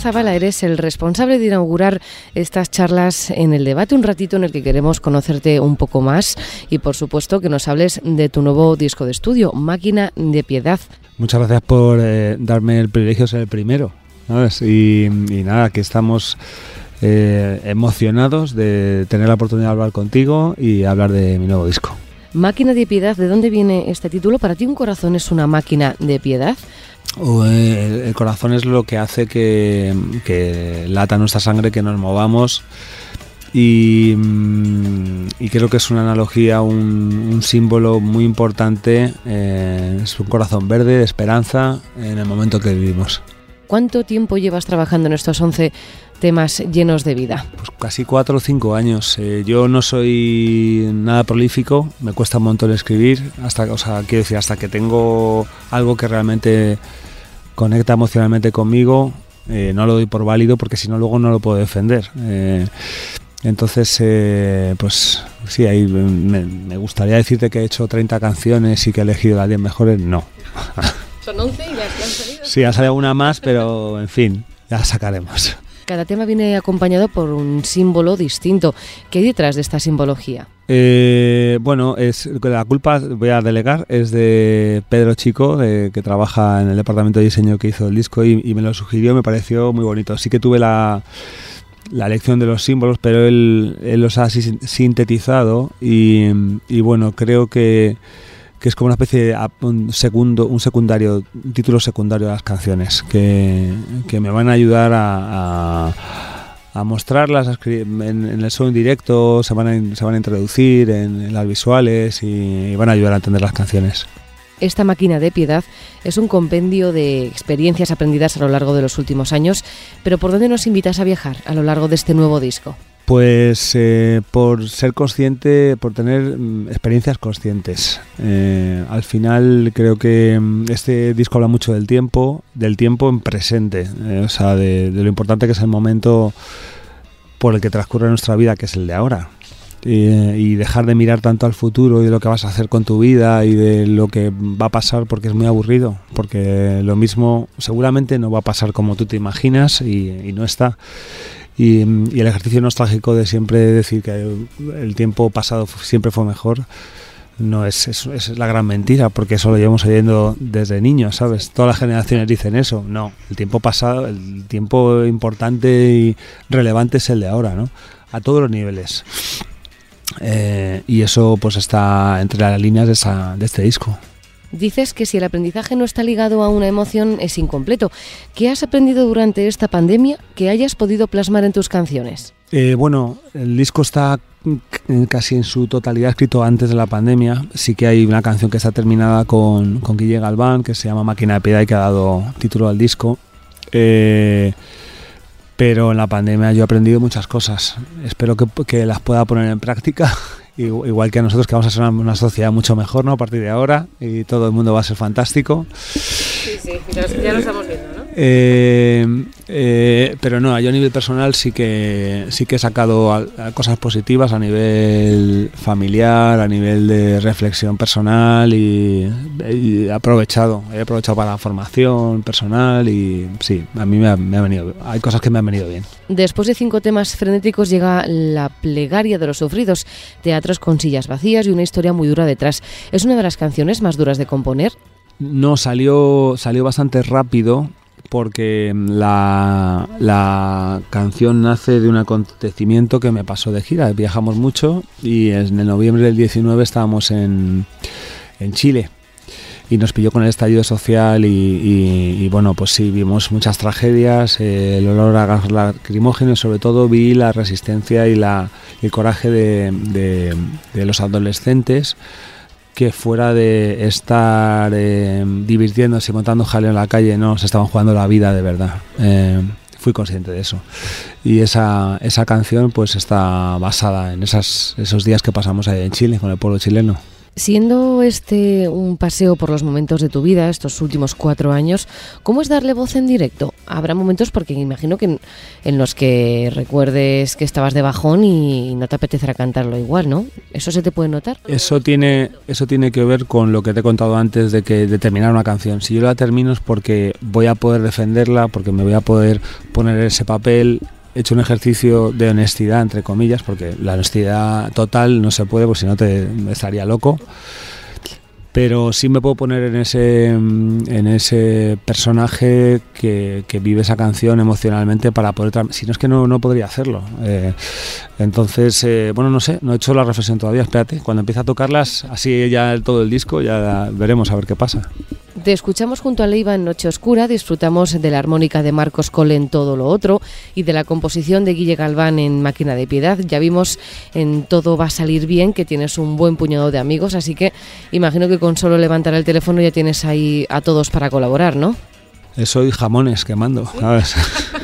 Zavala, eres el responsable de inaugurar estas charlas en el debate, un ratito en el que queremos conocerte un poco más y por supuesto que nos hables de tu nuevo disco de estudio, Máquina de Piedad. Muchas gracias por eh, darme el privilegio de ser el primero. Y, nada, que estamos eh, emocionados de tener la oportunidad de hablar contigo y hablar de mi nuevo disco. Máquina de Piedad, ¿de dónde viene este título? ¿Para ti un corazón es una máquina de piedad? Eh, el corazón es lo que hace que, lata nuestra sangre, que nos movamos. Y, mm, creo que es una analogía, un, símbolo muy importante. Eh, es un corazón verde de esperanza en el momento que vivimos. ¿Cuánto tiempo llevas trabajando en estos 11 temas llenos de vida? Pues casi cuatro o cinco años. Eh, yo no soy nada prolífico, me cuesta un montón escribir, hasta, o sea, quiero decir, hasta que tengo algo que realmente conecta emocionalmente conmigo, eh, no lo doy por válido porque si no luego no lo puedo defender. Eh, entonces, pues sí, ahí me, gustaría decirte que he hecho 30 canciones y que he elegido las 10 mejores, no. Son 11 y ya han salido. Sí, ha salido una más, pero en fin, ya sacaremos. Cada tema viene acompañado por un símbolo distinto. ¿Qué hay detrás de esta simbología? Eh, bueno, la culpa, voy a delegar, es de Pedro Chico, que trabaja en el departamento de diseño que hizo el disco y, me lo sugirió, me pareció muy bonito. Sí que tuve la, la lección de los símbolos, pero él, los ha sintetizado y bueno, creo que que es como una especie de un segundo, un secundario, un título secundario de las canciones, que, me van a ayudar a, a, mostrarlas en, el show en directo, se van a, se van a introducir en, las visuales y, van a ayudar a entender las canciones. Esta máquina de piedad es un compendio de experiencias aprendidas a lo largo de los últimos años, pero ¿por dónde nos invitas a viajar a lo largo de este nuevo disco? Pues eh, por ser consciente, por tener mm, experiencias conscientes. Eh, al final creo que mm, este disco habla mucho del tiempo, del tiempo en presente, eh, o sea, de, lo importante que es el momento por el que transcurre nuestra vida, que es el de ahora. y dejar de mirar tanto al futuro y de lo que vas a hacer con tu vida y de lo que va a pasar porque es muy aburrido, porque lo mismo seguramente no va a pasar como tú te imaginas y no está. Y, el ejercicio nostálgico de siempre decir que el tiempo pasado siempre fue mejor, no es, es, la gran mentira, porque eso lo llevamos oyendo desde niños, ¿sabes? Todas las generaciones dicen eso. No, el tiempo pasado, el tiempo importante y relevante es el de ahora, ¿no? A todos los niveles. Eh, y eso pues está entre las líneas de, esa, de este disco. Dices que si el aprendizaje no está ligado a una emoción es incompleto. ¿Qué has aprendido durante esta pandemia que hayas podido plasmar en tus canciones? Eh, bueno, el disco está casi en su totalidad escrito antes de la pandemia. Sí que hay una canción que está terminada con, con Guille Galván, que se llama Máquina de Piedad y que ha dado título al disco. Eh, pero en la pandemia yo he aprendido muchas cosas. Espero que, que las pueda poner en práctica igual que a nosotros que vamos a ser una, sociedad mucho mejor ¿no? a partir de ahora y todo el mundo va a ser fantástico. Sí, sí, ya lo estamos viendo. Eh, eh, pero no, yo a nivel personal sí que sí que he sacado cosas positivas a nivel familiar, a nivel de reflexión personal y, he aprovechado, he aprovechado para la formación personal y sí, a mí me ha, me ha venido, hay cosas que me han venido bien. Después de cinco temas frenéticos llega la plegaria de los sufridos, teatros con sillas vacías y una historia muy dura detrás. ¿Es una de las canciones más duras de componer? No, salió, salió bastante rápido porque la, la, canción nace de un acontecimiento que me pasó de gira. Viajamos mucho y en noviembre del 19 estábamos en, en Chile y nos pilló con el estallido social y, bueno, pues sí, vimos muchas tragedias, el olor a gas lacrimógeno y sobre todo vi la resistencia y la, el coraje de, de los adolescentes que fuera de estar eh, divirtiéndose y montando jaleo en la calle, no, se estaban jugando la vida de verdad. Eh, fui consciente de eso. Y esa, esa canción pues está basada en esas, esos días que pasamos ahí en Chile con el pueblo chileno. Siendo este un paseo por los momentos de tu vida, estos últimos cuatro años, ¿cómo es darle voz en directo? Habrá momentos, porque imagino que en, los que recuerdes que estabas de bajón y no te apetecerá cantarlo igual, ¿no? ¿Eso se te puede notar? Eso tiene, eso tiene que ver con lo que te he contado antes de que de terminar una canción. Si yo la termino es porque voy a poder defenderla, porque me voy a poder poner ese papel hecho un ejercicio de honestidad, entre comillas, porque la honestidad total no se puede, porque si no te estaría loco. Pero sí me puedo poner en ese, en ese personaje que, vive esa canción emocionalmente para poder... Si no es que no, no podría hacerlo. Eh, entonces, eh, bueno, no sé, no he hecho la reflexión todavía, espérate. Cuando empiece a tocarlas, así ya todo el disco, ya veremos a ver qué pasa. Te escuchamos junto a Leiva en Noche Oscura, disfrutamos de la armónica de Marcos Cole en Todo lo Otro y de la composición de Guille Galván en Máquina de Piedad. Ya vimos en Todo va a salir bien que tienes un buen puñado de amigos, así que imagino que con solo levantar el teléfono ya tienes ahí a todos para colaborar, ¿no? Soy jamones quemando, ¿sabes?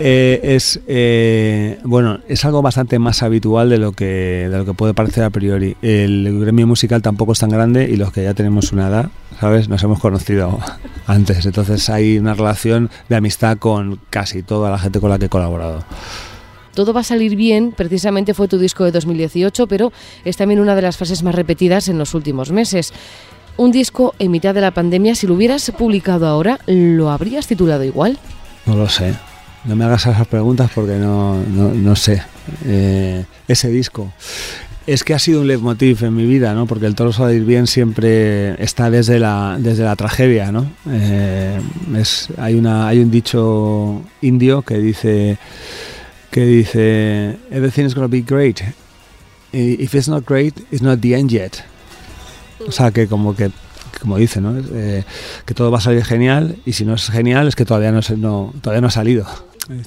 Eh, es eh, bueno, es algo bastante más habitual de lo que de lo que puede parecer a priori. El gremio musical tampoco es tan grande y los que ya tenemos una edad, ¿sabes? Nos hemos conocido antes, entonces hay una relación de amistad con casi toda la gente con la que he colaborado. Todo va a salir bien, precisamente fue tu disco de 2018, pero es también una de las fases más repetidas en los últimos meses. Un disco en mitad de la pandemia, si lo hubieras publicado ahora, ¿lo habrías titulado igual? No lo sé. No me hagas esas preguntas porque no, no, sé. Eh, ese disco. Es que ha sido un leitmotiv en mi vida, ¿no? Porque el toro ir bien siempre está desde la, desde la tragedia, ¿no? Eh, es, hay, una, hay un dicho indio que dice que dice everything is gonna be great. If it's not great, it's not the end yet. O sea que como que como dice, ¿no? Eh, que todo va a salir genial y si no es genial es que todavía no, no, todavía no ha salido.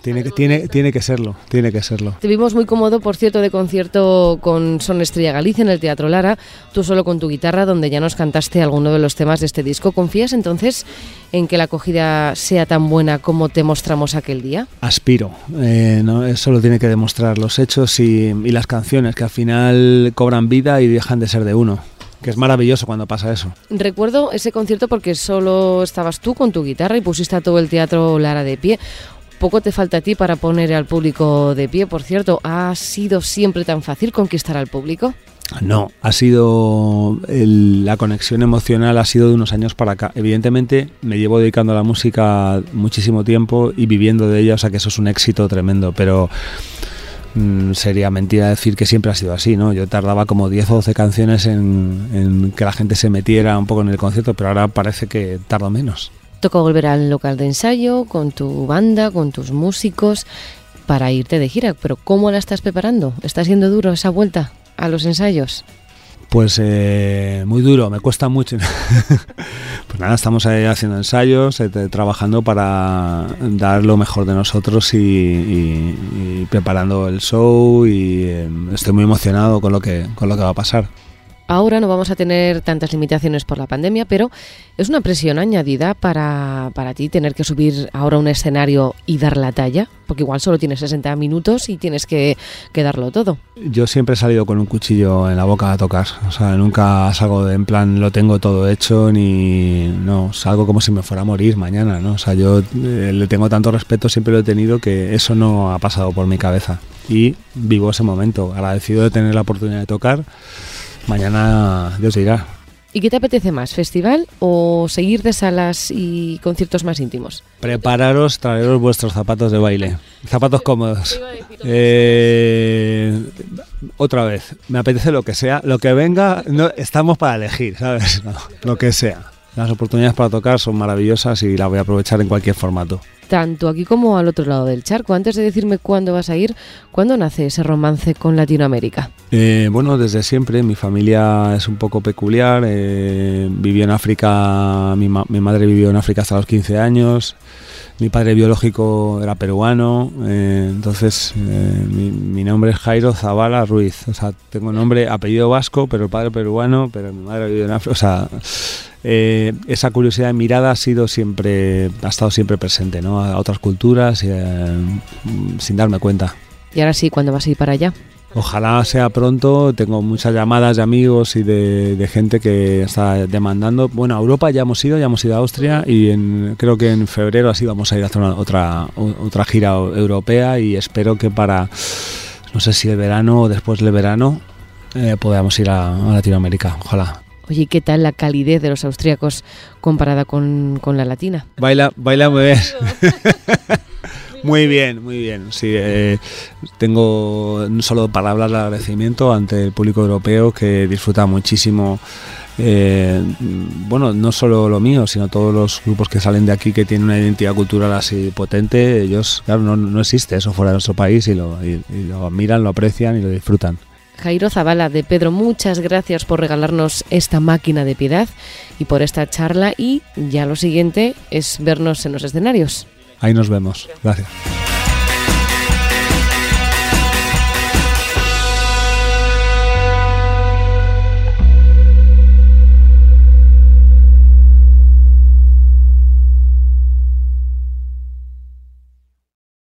Tiene que, tiene, tiene que serlo, tiene que serlo. Te vimos muy cómodo, por cierto, de concierto con Son Estrella Galicia en el Teatro Lara, tú solo con tu guitarra, donde ya nos cantaste alguno de los temas de este disco. ¿Confías entonces en que la acogida sea tan buena como te mostramos aquel día? Aspiro, eh, ¿no? eso lo tiene que demostrar los hechos y, y las canciones, que al final cobran vida y dejan de ser de uno que es maravilloso cuando pasa eso. Recuerdo ese concierto porque solo estabas tú con tu guitarra y pusiste a todo el teatro Lara de pie. Poco te falta a ti para poner al público de pie, por cierto. ¿Ha sido siempre tan fácil conquistar al público? No, ha sido la conexión emocional ha sido de unos años para acá. Evidentemente me llevo dedicando a la música muchísimo tiempo y viviendo de ella, o sea que eso es un éxito tremendo, pero Mm, sería mentira decir que siempre ha sido así, ¿no? Yo tardaba como 10 o 12 canciones en, que la gente se metiera un poco en el concierto, pero ahora parece que tardo menos. Toca volver al local de ensayo con tu banda, con tus músicos, para irte de gira, pero ¿cómo la estás preparando? ¿Está siendo duro esa vuelta a los ensayos? Pues eh, muy duro, me cuesta mucho. pues nada, estamos ahí haciendo ensayos, eh, trabajando para dar lo mejor de nosotros y, preparando el show y eh, estoy muy emocionado con lo que, con lo que va a pasar. Ahora no vamos a tener tantas limitaciones por la pandemia, pero es una presión añadida para, para ti tener que subir ahora un escenario y dar la talla, porque igual solo tienes 60 minutos y tienes que, que, darlo todo. Yo siempre he salido con un cuchillo en la boca a tocar, o sea, nunca salgo en plan lo tengo todo hecho ni no, salgo como si me fuera a morir mañana, ¿no? O sea, yo eh, le tengo tanto respeto, siempre lo he tenido que eso no ha pasado por mi cabeza y vivo ese momento, agradecido de tener la oportunidad de tocar mañana Dios dirá. ¿Y qué te apetece más, festival o seguir de salas y conciertos más íntimos? Prepararos, traeros vuestros zapatos de baile, zapatos cómodos. Eh, otra vez, me apetece lo que sea, lo que venga, no, estamos para elegir, ¿sabes? lo que sea. Las oportunidades para tocar son maravillosas y las voy a aprovechar en cualquier formato tanto aquí como al otro lado del charco. Antes de decirme cuándo vas a ir, ¿cuándo nace ese romance con Latinoamérica? Eh, bueno, desde siempre. Mi familia es un poco peculiar. Eh, vivió en África, mi, madre vivió en África hasta los 15 años. Mi padre biológico era peruano, eh, entonces mi, nombre es Jairo Zavala Ruiz. O sea, tengo nombre, apellido vasco, pero el padre peruano, pero mi madre vivió en África. O sea, eh, esa curiosidad de mirada ha sido siempre, ha estado siempre presente, ¿no? A otras culturas eh, sin darme cuenta. Y ahora sí, ¿cuándo vas a ir para allá? Ojalá sea pronto, tengo muchas llamadas de amigos y de, gente que está demandando. Bueno, a Europa ya hemos ido, ya hemos ido a Austria y en, creo que en febrero así vamos a ir a hacer otra, otra gira europea y espero que para, no sé si el verano o después del verano, eh, podamos ir a, Latinoamérica. Ojalá. Oye, ¿qué tal la calidez de los austríacos comparada con, con la latina? Baila, baila muy bien. Muy bien, muy bien. Sí, eh, tengo solo palabras de agradecimiento ante el público europeo que disfruta muchísimo. Eh, bueno, no solo lo mío, sino todos los grupos que salen de aquí que tienen una identidad cultural así potente, ellos, claro, no, existe eso fuera de nuestro país y lo, y lo admiran, lo aprecian y lo disfrutan. Jairo Zavala de Pedro, muchas gracias por regalarnos esta máquina de piedad y por esta charla y ya lo siguiente es vernos en los escenarios. Ahí nos vemos. Gracias.